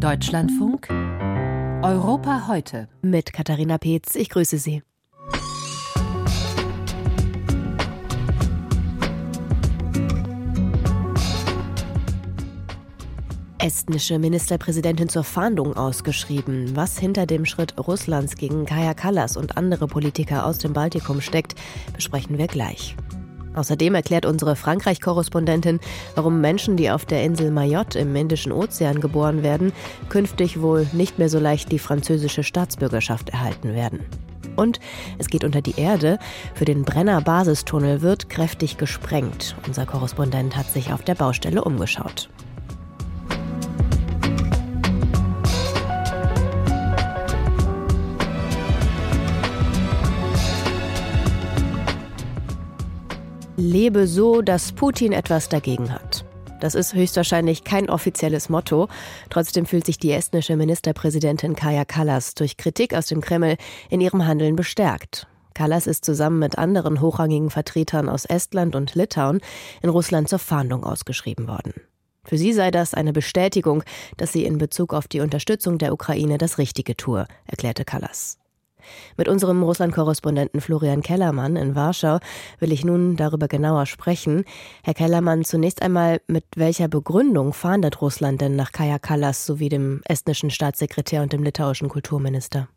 Deutschlandfunk Europa heute mit Katharina Peetz. Ich grüße Sie. Estnische Ministerpräsidentin zur Fahndung ausgeschrieben. Was hinter dem Schritt Russlands gegen Kaya Kallas und andere Politiker aus dem Baltikum steckt, besprechen wir gleich. Außerdem erklärt unsere Frankreich-Korrespondentin, warum Menschen, die auf der Insel Mayotte im Indischen Ozean geboren werden, künftig wohl nicht mehr so leicht die französische Staatsbürgerschaft erhalten werden. Und es geht unter die Erde. Für den Brenner Basistunnel wird kräftig gesprengt. Unser Korrespondent hat sich auf der Baustelle umgeschaut. Lebe so, dass Putin etwas dagegen hat. Das ist höchstwahrscheinlich kein offizielles Motto. Trotzdem fühlt sich die estnische Ministerpräsidentin Kaja Kallas durch Kritik aus dem Kreml in ihrem Handeln bestärkt. Kallas ist zusammen mit anderen hochrangigen Vertretern aus Estland und Litauen in Russland zur Fahndung ausgeschrieben worden. Für sie sei das eine Bestätigung, dass sie in Bezug auf die Unterstützung der Ukraine das Richtige tue, erklärte Kallas. Mit unserem Russland-Korrespondenten Florian Kellermann in Warschau will ich nun darüber genauer sprechen. Herr Kellermann, zunächst einmal, mit welcher Begründung fahndet Russland denn nach Kaja Kallas sowie dem estnischen Staatssekretär und dem litauischen Kulturminister?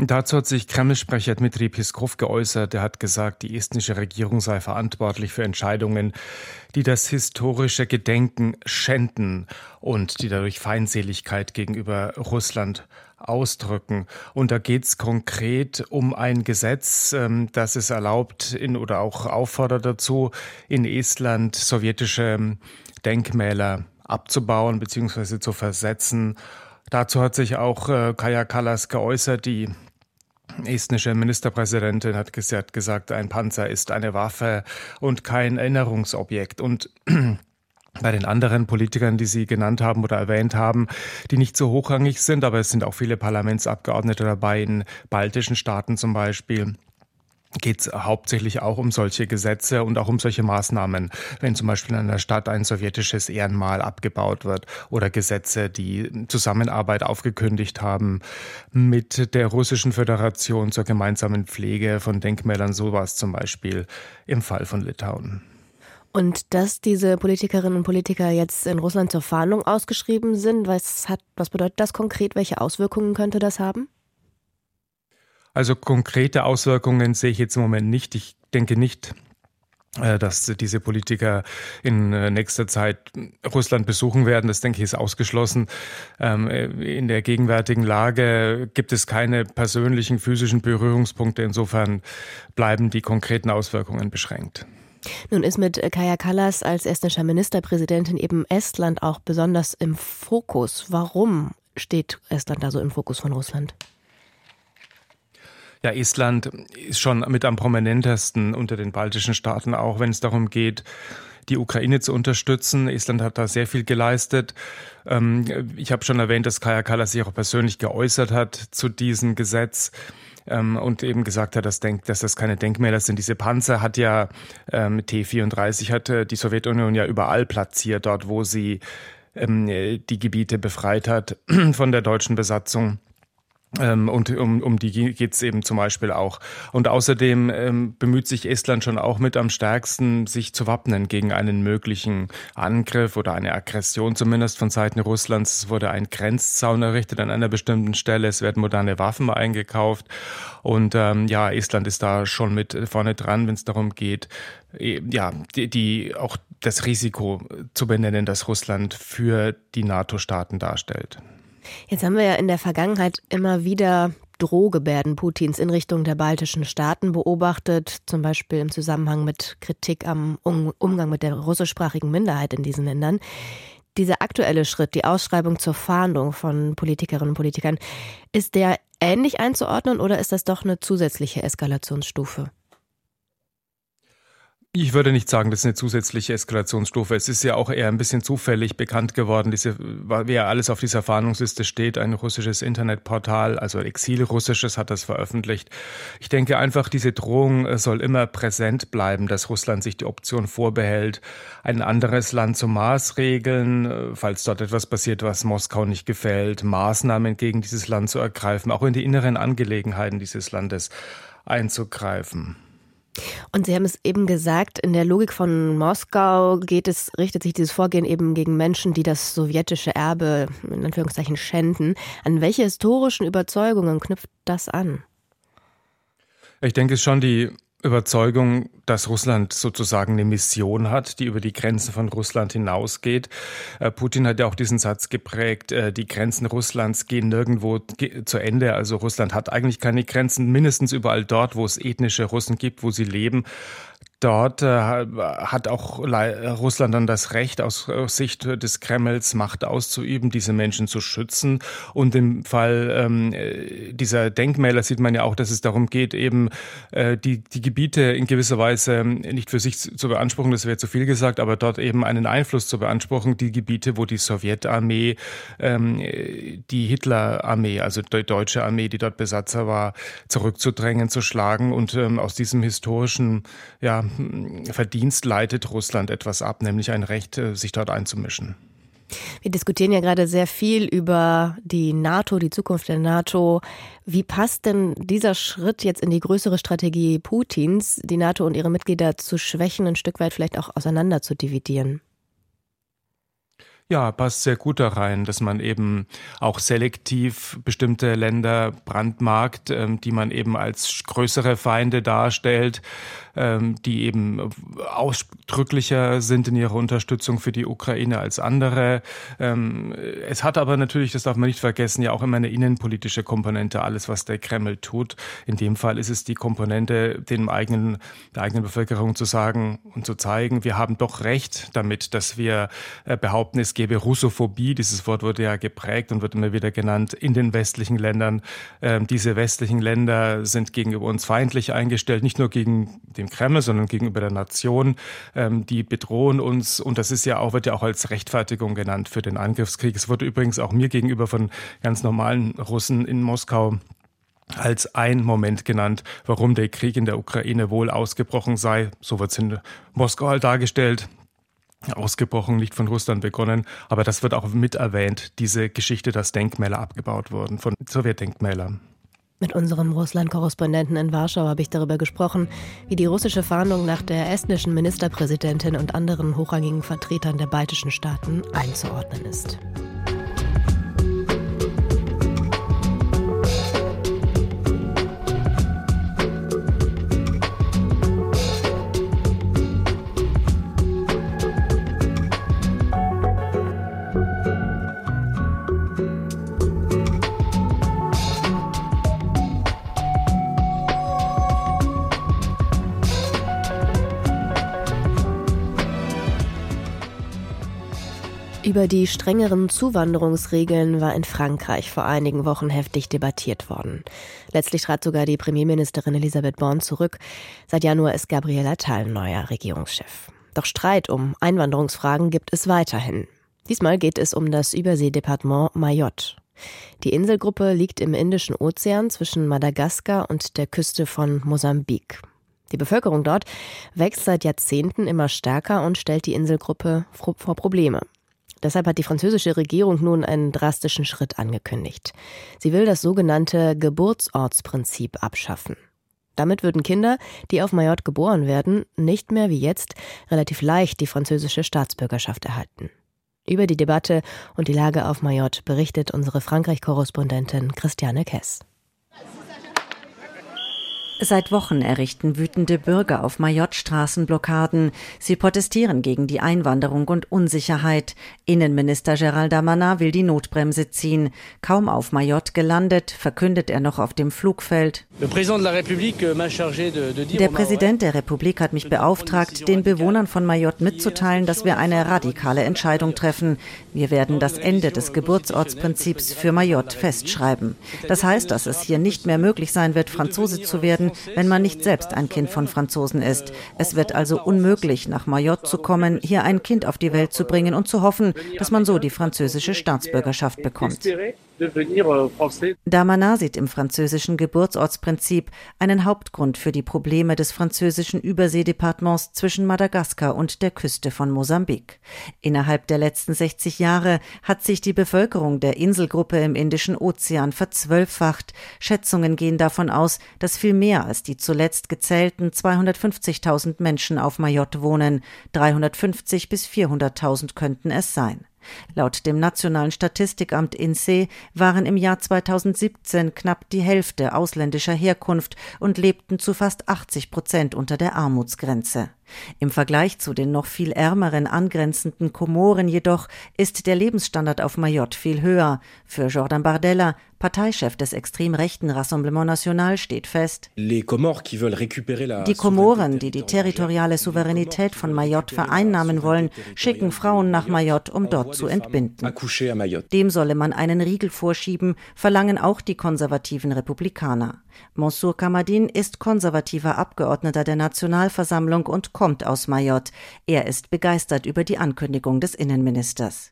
Dazu hat sich Kreml-Sprecher Dmitri Peskov geäußert. Er hat gesagt, die estnische Regierung sei verantwortlich für Entscheidungen, die das historische Gedenken schänden und die dadurch Feindseligkeit gegenüber Russland ausdrücken. Und da geht es konkret um ein Gesetz, ähm, das es erlaubt in, oder auch auffordert dazu, in Estland sowjetische Denkmäler abzubauen bzw. zu versetzen. Dazu hat sich auch äh, Kaya Kallas geäußert, die estnische Ministerpräsidentin hat gesagt, ein Panzer ist eine Waffe und kein Erinnerungsobjekt. Und bei den anderen Politikern, die Sie genannt haben oder erwähnt haben, die nicht so hochrangig sind, aber es sind auch viele Parlamentsabgeordnete dabei, in baltischen Staaten zum Beispiel geht es hauptsächlich auch um solche Gesetze und auch um solche Maßnahmen, wenn zum Beispiel in einer Stadt ein sowjetisches Ehrenmal abgebaut wird oder Gesetze, die Zusammenarbeit aufgekündigt haben mit der Russischen Föderation zur gemeinsamen Pflege von Denkmälern, sowas zum Beispiel im Fall von Litauen. Und dass diese Politikerinnen und Politiker jetzt in Russland zur Fahndung ausgeschrieben sind, was, hat, was bedeutet das konkret? Welche Auswirkungen könnte das haben? Also konkrete Auswirkungen sehe ich jetzt im Moment nicht. Ich denke nicht, äh, dass diese Politiker in äh, nächster Zeit Russland besuchen werden. Das denke ich ist ausgeschlossen. Ähm, äh, in der gegenwärtigen Lage gibt es keine persönlichen physischen Berührungspunkte. Insofern bleiben die konkreten Auswirkungen beschränkt. Nun ist mit Kaya Kallas als estnischer Ministerpräsidentin eben Estland auch besonders im Fokus. Warum steht Estland da so im Fokus von Russland? Ja, Estland ist schon mit am prominentesten unter den baltischen Staaten, auch wenn es darum geht, die Ukraine zu unterstützen. Estland hat da sehr viel geleistet. Ähm, ich habe schon erwähnt, dass Kaya Kallas sich auch persönlich geäußert hat zu diesem Gesetz ähm, und eben gesagt hat, dass, dass das keine Denkmäler sind. Diese Panzer hat ja ähm, T-34 hatte die Sowjetunion ja überall platziert, dort wo sie ähm, die Gebiete befreit hat von der deutschen Besatzung. Ähm, und um, um die geht es eben zum Beispiel auch. Und außerdem ähm, bemüht sich Estland schon auch mit am stärksten, sich zu wappnen gegen einen möglichen Angriff oder eine Aggression zumindest von Seiten Russlands. Es wurde ein Grenzzaun errichtet an einer bestimmten Stelle. Es werden moderne Waffen eingekauft. Und ähm, ja, Estland ist da schon mit vorne dran, wenn es darum geht, e, ja, die, die auch das Risiko zu benennen, das Russland für die NATO-Staaten darstellt. Jetzt haben wir ja in der Vergangenheit immer wieder Drohgebärden Putins in Richtung der baltischen Staaten beobachtet, zum Beispiel im Zusammenhang mit Kritik am Umgang mit der russischsprachigen Minderheit in diesen Ländern. Dieser aktuelle Schritt, die Ausschreibung zur Fahndung von Politikerinnen und Politikern, ist der ähnlich einzuordnen oder ist das doch eine zusätzliche Eskalationsstufe? Ich würde nicht sagen, das ist eine zusätzliche Eskalationsstufe. Es ist ja auch eher ein bisschen zufällig bekannt geworden, diese, wer alles auf dieser Fahndungsliste steht. Ein russisches Internetportal, also Exilrussisches, hat das veröffentlicht. Ich denke einfach, diese Drohung äh, soll immer präsent bleiben, dass Russland sich die Option vorbehält, ein anderes Land zu maßregeln, äh, falls dort etwas passiert, was Moskau nicht gefällt, Maßnahmen gegen dieses Land zu ergreifen, auch in die inneren Angelegenheiten dieses Landes einzugreifen. Und Sie haben es eben gesagt, in der Logik von Moskau geht es, richtet sich dieses Vorgehen eben gegen Menschen, die das sowjetische Erbe in Anführungszeichen schänden. An welche historischen Überzeugungen knüpft das an? Ich denke es schon die Überzeugung, dass Russland sozusagen eine Mission hat, die über die Grenzen von Russland hinausgeht. Äh, Putin hat ja auch diesen Satz geprägt, äh, die Grenzen Russlands gehen nirgendwo zu Ende. Also Russland hat eigentlich keine Grenzen, mindestens überall dort, wo es ethnische Russen gibt, wo sie leben. Dort äh, hat auch Russland dann das Recht, aus Sicht des Kremls Macht auszuüben, diese Menschen zu schützen. Und im Fall ähm, dieser Denkmäler sieht man ja auch, dass es darum geht, eben äh, die, die Gebiete in gewisser Weise nicht für sich zu beanspruchen, das wäre zu viel gesagt, aber dort eben einen Einfluss zu beanspruchen, die Gebiete, wo die Sowjetarmee, ähm, die Hitlerarmee, also die deutsche Armee, die dort Besatzer war, zurückzudrängen, zu schlagen. Und ähm, aus diesem historischen ja, Verdienst leitet Russland etwas ab, nämlich ein Recht, äh, sich dort einzumischen. Wir diskutieren ja gerade sehr viel über die NATO, die Zukunft der NATO. Wie passt denn dieser Schritt jetzt in die größere Strategie Putins, die NATO und ihre Mitglieder zu schwächen, ein Stück weit vielleicht auch auseinander zu dividieren? Ja, passt sehr gut da rein, dass man eben auch selektiv bestimmte Länder brandmarkt, ähm, die man eben als größere Feinde darstellt, die eben ausdrücklicher sind in ihrer Unterstützung für die Ukraine als andere. Ähm, es hat aber natürlich, das darf man nicht vergessen, ja auch immer eine innenpolitische Komponente, alles, was der Kreml tut. In dem Fall ist es die Komponente, dem eigenen, der eigenen Bevölkerung zu sagen und zu zeigen, wir haben doch recht damit, dass wir äh, behaupten, es gäbe Russophobie. Dieses Wort wurde ja geprägt und wird immer wieder genannt in den westlichen Ländern. Ähm, diese westlichen Länder sind gegenüber uns feindlich eingestellt, nicht nur gegen den Kreml, sondern gegenüber der Nation. Ähm, die bedrohen uns und das ist ja auch, wird ja auch als Rechtfertigung genannt für den Angriffskrieg. Es wurde übrigens auch mir gegenüber von ganz normalen Russen in Moskau als ein Moment genannt, warum der Krieg in der Ukraine wohl ausgebrochen sei. So wird es in Moskau halt dargestellt ausgebrochen, nicht von Russland begonnen. Aber das wird auch mit erwähnt, diese Geschichte, dass Denkmäler abgebaut wurden von Sowjetdenkmälern. Mit unserem Russland-Korrespondenten in Warschau habe ich darüber gesprochen, wie die russische Fahndung nach der estnischen Ministerpräsidentin und anderen hochrangigen Vertretern der baltischen Staaten einzuordnen ist. Über die strengeren Zuwanderungsregeln war in Frankreich vor einigen Wochen heftig debattiert worden. Letztlich trat sogar die Premierministerin Elisabeth Born zurück. Seit Januar ist Gabriela Tal neuer Regierungschef. Doch Streit um Einwanderungsfragen gibt es weiterhin. Diesmal geht es um das Überseedepartement Mayotte. Die Inselgruppe liegt im Indischen Ozean zwischen Madagaskar und der Küste von Mosambik. Die Bevölkerung dort wächst seit Jahrzehnten immer stärker und stellt die Inselgruppe vor Probleme. Deshalb hat die französische Regierung nun einen drastischen Schritt angekündigt. Sie will das sogenannte Geburtsortsprinzip abschaffen. Damit würden Kinder, die auf Mayotte geboren werden, nicht mehr wie jetzt relativ leicht die französische Staatsbürgerschaft erhalten. Über die Debatte und die Lage auf Mayotte berichtet unsere Frankreich-Korrespondentin Christiane Kess. Seit Wochen errichten wütende Bürger auf Mayotte Straßenblockaden. Sie protestieren gegen die Einwanderung und Unsicherheit. Innenminister Gerald Damanin will die Notbremse ziehen. Kaum auf Mayotte gelandet, verkündet er noch auf dem Flugfeld. Euh, der Präsident der Republik hat mich beauftragt, den Bewohnern von Mayotte mitzuteilen, dass wir eine radikale Entscheidung treffen. Wir werden das Ende des Geburtsortsprinzips für Mayotte festschreiben. Das heißt, dass es hier nicht mehr möglich sein wird, Franzose zu werden, Franzosen, wenn man nicht selbst ein Kind von Franzosen ist. Es wird also unmöglich, nach Mayotte zu kommen, hier ein Kind auf die Welt zu bringen und zu hoffen, dass man so die französische Staatsbürgerschaft bekommt. Damana sieht im französischen Geburtsortsprinzip einen Hauptgrund für die Probleme des französischen Überseedepartements zwischen Madagaskar und der Küste von Mosambik. Innerhalb der letzten 60 Jahre hat sich die Bevölkerung der Inselgruppe im Indischen Ozean verzwölffacht. Schätzungen gehen davon aus, dass viel mehr als die zuletzt gezählten 250.000 Menschen auf Mayotte wohnen. 350 bis 400.000 könnten es sein. Laut dem Nationalen Statistikamt INSEE waren im Jahr 2017 knapp die Hälfte ausländischer Herkunft und lebten zu fast 80 Prozent unter der Armutsgrenze. Im Vergleich zu den noch viel ärmeren angrenzenden Komoren jedoch ist der Lebensstandard auf Mayotte viel höher. Für Jordan Bardella, Parteichef des extrem rechten Rassemblement National, steht fest, die Komoren, die die territoriale Souveränität von Mayotte vereinnahmen wollen, schicken Frauen nach Mayotte, um dort zu entbinden. Dem solle man einen Riegel vorschieben, verlangen auch die konservativen Republikaner. Mansour Kamadin ist konservativer Abgeordneter der Nationalversammlung und kommt aus Mayotte. Er ist begeistert über die Ankündigung des Innenministers.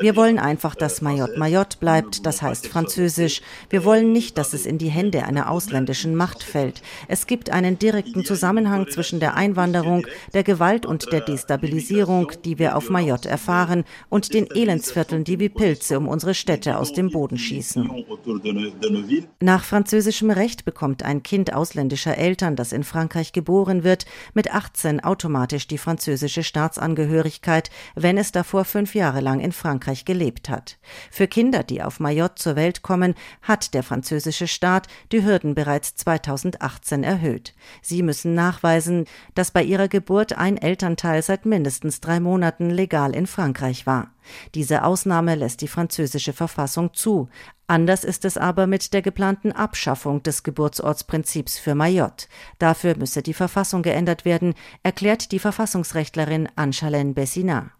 Wir wollen einfach, dass Mayotte Mayotte bleibt, das heißt französisch. Wir wollen nicht, dass es in die Hände einer ausländischen Macht fällt. Es gibt einen direkten Zusammenhang zwischen der Einwanderung, der Gewalt und der Destabilisierung, die wir auf Mayotte erfahren, und den Elendsvierteln, die wie Pilze um unsere Städte aus dem Boden schießen. Nach französischem Recht bekommt ein Kind ausländischer Eltern, das in Frankreich geboren wird, mit 18 automatisch die französische Staatsangehörigkeit, wenn es davor fünf Jahre lang in Frankreich gelebt hat. Für Kinder, die auf Mayotte zur Welt kommen, hat der französische Staat die Hürden bereits 2018 erhöht. Sie müssen nachweisen, dass bei ihrer Geburt ein Elternteil seit mindestens drei Monaten legal in Frankreich war. Diese Ausnahme lässt die französische Verfassung zu. Anders ist es aber mit der geplanten Abschaffung des Geburtsortsprinzips für Mayotte. Dafür müsse die Verfassung geändert werden, erklärt die Verfassungsrechtlerin Anne-Chalène Bessina.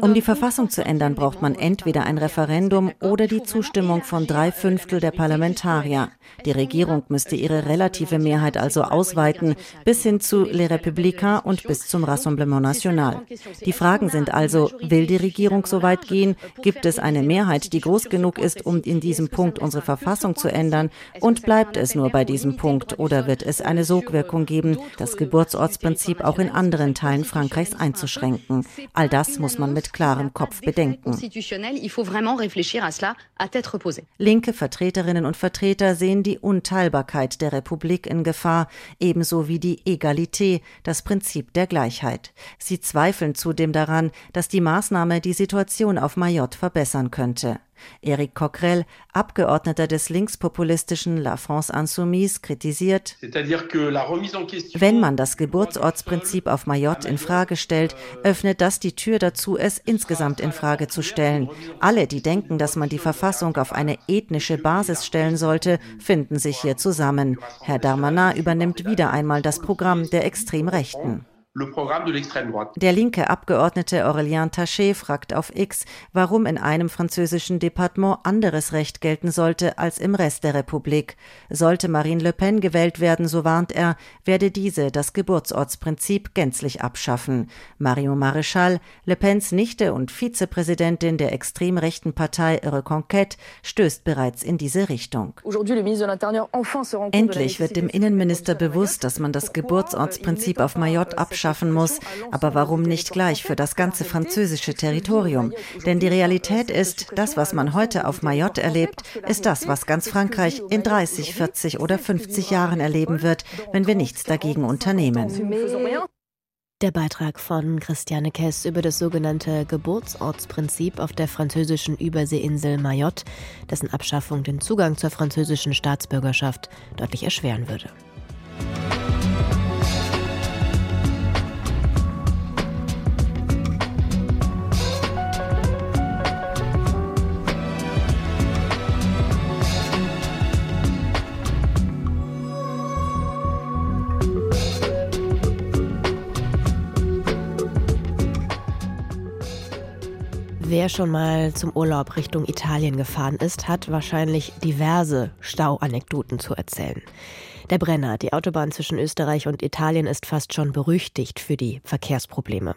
Um die Verfassung zu ändern, braucht man entweder ein Referendum oder die Zustimmung von drei Fünftel der Parlamentarier. Die Regierung müsste ihre relative Mehrheit also ausweiten, bis hin zu Les Républicains und bis zum Rassemblement National. Die Fragen sind also, will die Regierung so weit gehen? Gibt es eine Mehrheit, die groß genug ist, um in diesem Punkt unsere Verfassung zu ändern? Und bleibt es nur bei diesem Punkt? Oder wird es eine Sogwirkung geben, das Geburtsortsprinzip auch in anderen Teilen Frankreichs einzuschränken? All das muss man mit klarem Kopf bedenken. Linke Vertreterinnen und Vertreter sehen die Unteilbarkeit der Republik in Gefahr, ebenso wie die Egalité, das Prinzip der Gleichheit. Sie zweifeln zudem daran, dass die Maßnahme die Situation auf Mayotte verbessern könnte. Eric Coquerel, Abgeordneter des linkspopulistischen La France Insoumise, kritisiert, wenn man das Geburtsortsprinzip auf Mayotte in Frage stellt, öffnet das die Tür dazu, es insgesamt in Frage zu stellen. Alle, die denken, dass man die Verfassung auf eine ethnische Basis stellen sollte, finden sich hier zusammen. Herr Darmanin übernimmt wieder einmal das Programm der Extremrechten. Der linke Abgeordnete Aurélien Taché fragt auf X, warum in einem französischen Departement anderes Recht gelten sollte als im Rest der Republik. Sollte Marine Le Pen gewählt werden, so warnt er, werde diese das Geburtsortsprinzip gänzlich abschaffen. Mario Maréchal, Le Pens Nichte und Vizepräsidentin der extrem rechten Partei Reconquête, stößt bereits in diese Richtung. Endlich wird dem Innenminister bewusst, dass man das Geburtsortsprinzip auf Mayotte abschafft schaffen muss. Aber warum nicht gleich für das ganze französische Territorium? Denn die Realität ist, das, was man heute auf Mayotte erlebt, ist das, was ganz Frankreich in 30, 40 oder 50 Jahren erleben wird, wenn wir nichts dagegen unternehmen. Der Beitrag von Christiane Kess über das sogenannte Geburtsortsprinzip auf der französischen Überseeinsel Mayotte, dessen Abschaffung den Zugang zur französischen Staatsbürgerschaft deutlich erschweren würde. Wer schon mal zum Urlaub Richtung Italien gefahren ist, hat wahrscheinlich diverse Stauanekdoten zu erzählen. Der Brenner, die Autobahn zwischen Österreich und Italien, ist fast schon berüchtigt für die Verkehrsprobleme.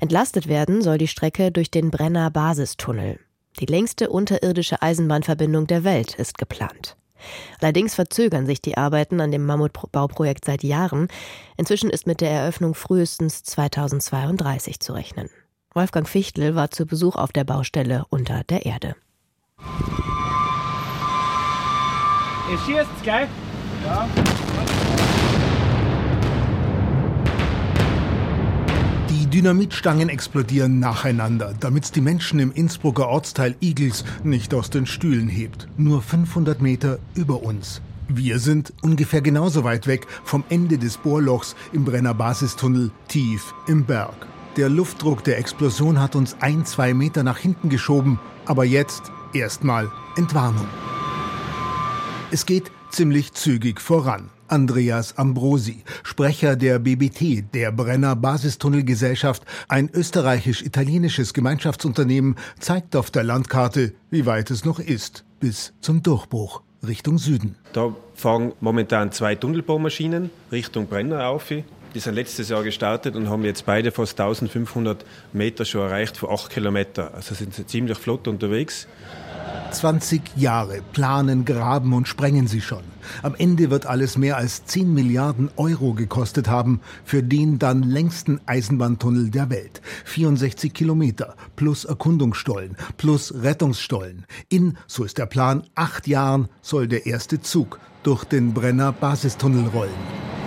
Entlastet werden soll die Strecke durch den Brenner Basistunnel. Die längste unterirdische Eisenbahnverbindung der Welt ist geplant. Allerdings verzögern sich die Arbeiten an dem Mammutbauprojekt seit Jahren. Inzwischen ist mit der Eröffnung frühestens 2032 zu rechnen. Wolfgang Fichtel war zu Besuch auf der Baustelle unter der Erde. Ihr schießt, gell? Ja. Die Dynamitstangen explodieren nacheinander, damit die Menschen im Innsbrucker Ortsteil Igels nicht aus den Stühlen hebt. Nur 500 Meter über uns. Wir sind ungefähr genauso weit weg vom Ende des Bohrlochs im Brenner Basistunnel tief im Berg. Der Luftdruck der Explosion hat uns ein, zwei Meter nach hinten geschoben, aber jetzt erstmal Entwarnung. Es geht ziemlich zügig voran. Andreas Ambrosi, Sprecher der BBT, der Brenner Basistunnelgesellschaft, ein österreichisch-italienisches Gemeinschaftsunternehmen, zeigt auf der Landkarte, wie weit es noch ist, bis zum Durchbruch Richtung Süden. Da fahren momentan zwei Tunnelbohrmaschinen Richtung Brenner auf. Die sind letztes Jahr gestartet und haben jetzt beide fast 1500 Meter schon erreicht von 8 Kilometer. Also sind sie ziemlich flott unterwegs. 20 Jahre planen, graben und sprengen sie schon. Am Ende wird alles mehr als 10 Milliarden Euro gekostet haben für den dann längsten Eisenbahntunnel der Welt. 64 Kilometer plus Erkundungsstollen plus Rettungsstollen. In, so ist der Plan, acht Jahren soll der erste Zug durch den Brenner Basistunnel rollen.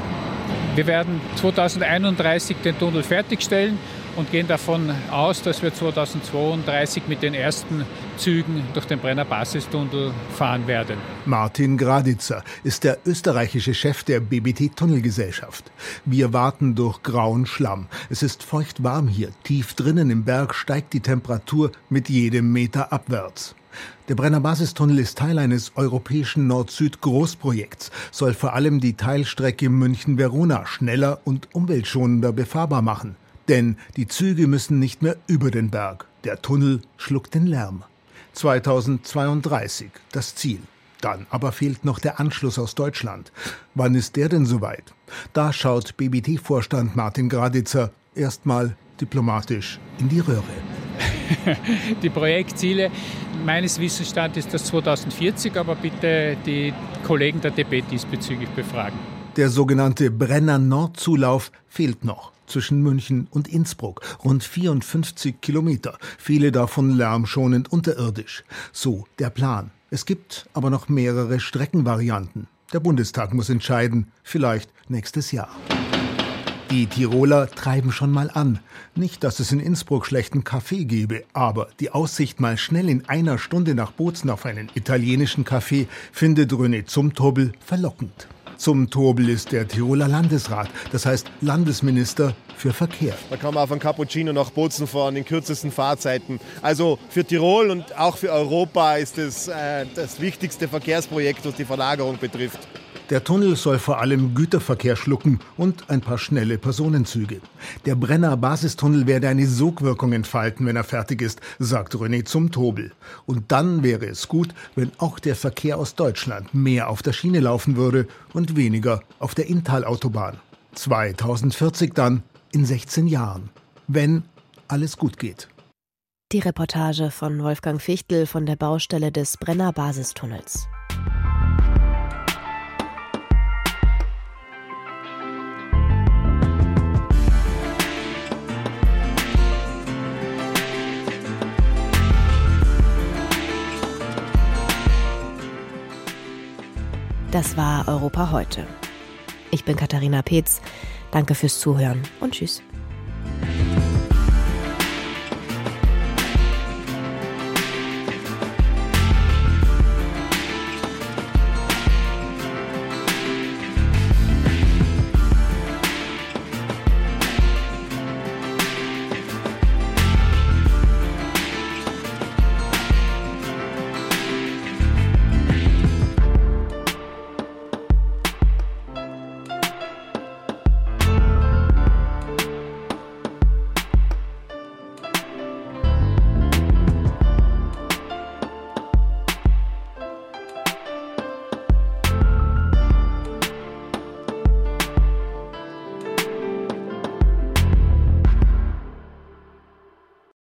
Wir werden 2031 den Tunnel fertigstellen und gehen davon aus, dass wir 2032 mit den ersten Zügen durch den Brenner Basistunnel fahren werden. Martin Graditzer ist der österreichische Chef der BBT Tunnelgesellschaft. Wir warten durch grauen Schlamm. Es ist feucht warm hier. Tief drinnen im Berg steigt die Temperatur mit jedem Meter abwärts. Der Brenner Basistunnel ist Teil eines europäischen Nord-Süd-Großprojekts, soll vor allem die Teilstrecke München-Verona schneller und umweltschonender befahrbar machen. Denn die Züge müssen nicht mehr über den Berg. Der Tunnel schluckt den Lärm. 2032 das Ziel. Dann aber fehlt noch der Anschluss aus Deutschland. Wann ist der denn soweit? Da schaut BBT-Vorstand Martin Graditzer erstmal diplomatisch in die Röhre. die Projektziele meines Wissensstands ist das 2040, aber bitte die Kollegen der DB diesbezüglich befragen. Der sogenannte Brenner Nordzulauf fehlt noch zwischen München und Innsbruck, rund 54 Kilometer, viele davon lärmschonend unterirdisch. So der Plan. Es gibt aber noch mehrere Streckenvarianten. Der Bundestag muss entscheiden, vielleicht nächstes Jahr. Die Tiroler treiben schon mal an. Nicht, dass es in Innsbruck schlechten Kaffee gäbe, aber die Aussicht, mal schnell in einer Stunde nach Bozen auf einen italienischen Kaffee, findet René Zumtobel verlockend. Zumtobel ist der Tiroler Landesrat, das heißt Landesminister für Verkehr. Da kann man auf ein Cappuccino nach Bozen fahren in kürzesten Fahrzeiten. Also für Tirol und auch für Europa ist es äh, das wichtigste Verkehrsprojekt, was die Verlagerung betrifft. Der Tunnel soll vor allem Güterverkehr schlucken und ein paar schnelle Personenzüge. Der Brenner Basistunnel werde eine Sogwirkung entfalten, wenn er fertig ist, sagt René zum Tobel. Und dann wäre es gut, wenn auch der Verkehr aus Deutschland mehr auf der Schiene laufen würde und weniger auf der Inntal-Autobahn. 2040 dann, in 16 Jahren. Wenn alles gut geht. Die Reportage von Wolfgang Fichtel von der Baustelle des Brenner Basistunnels. Das war Europa heute. Ich bin Katharina Peetz. Danke fürs Zuhören und tschüss.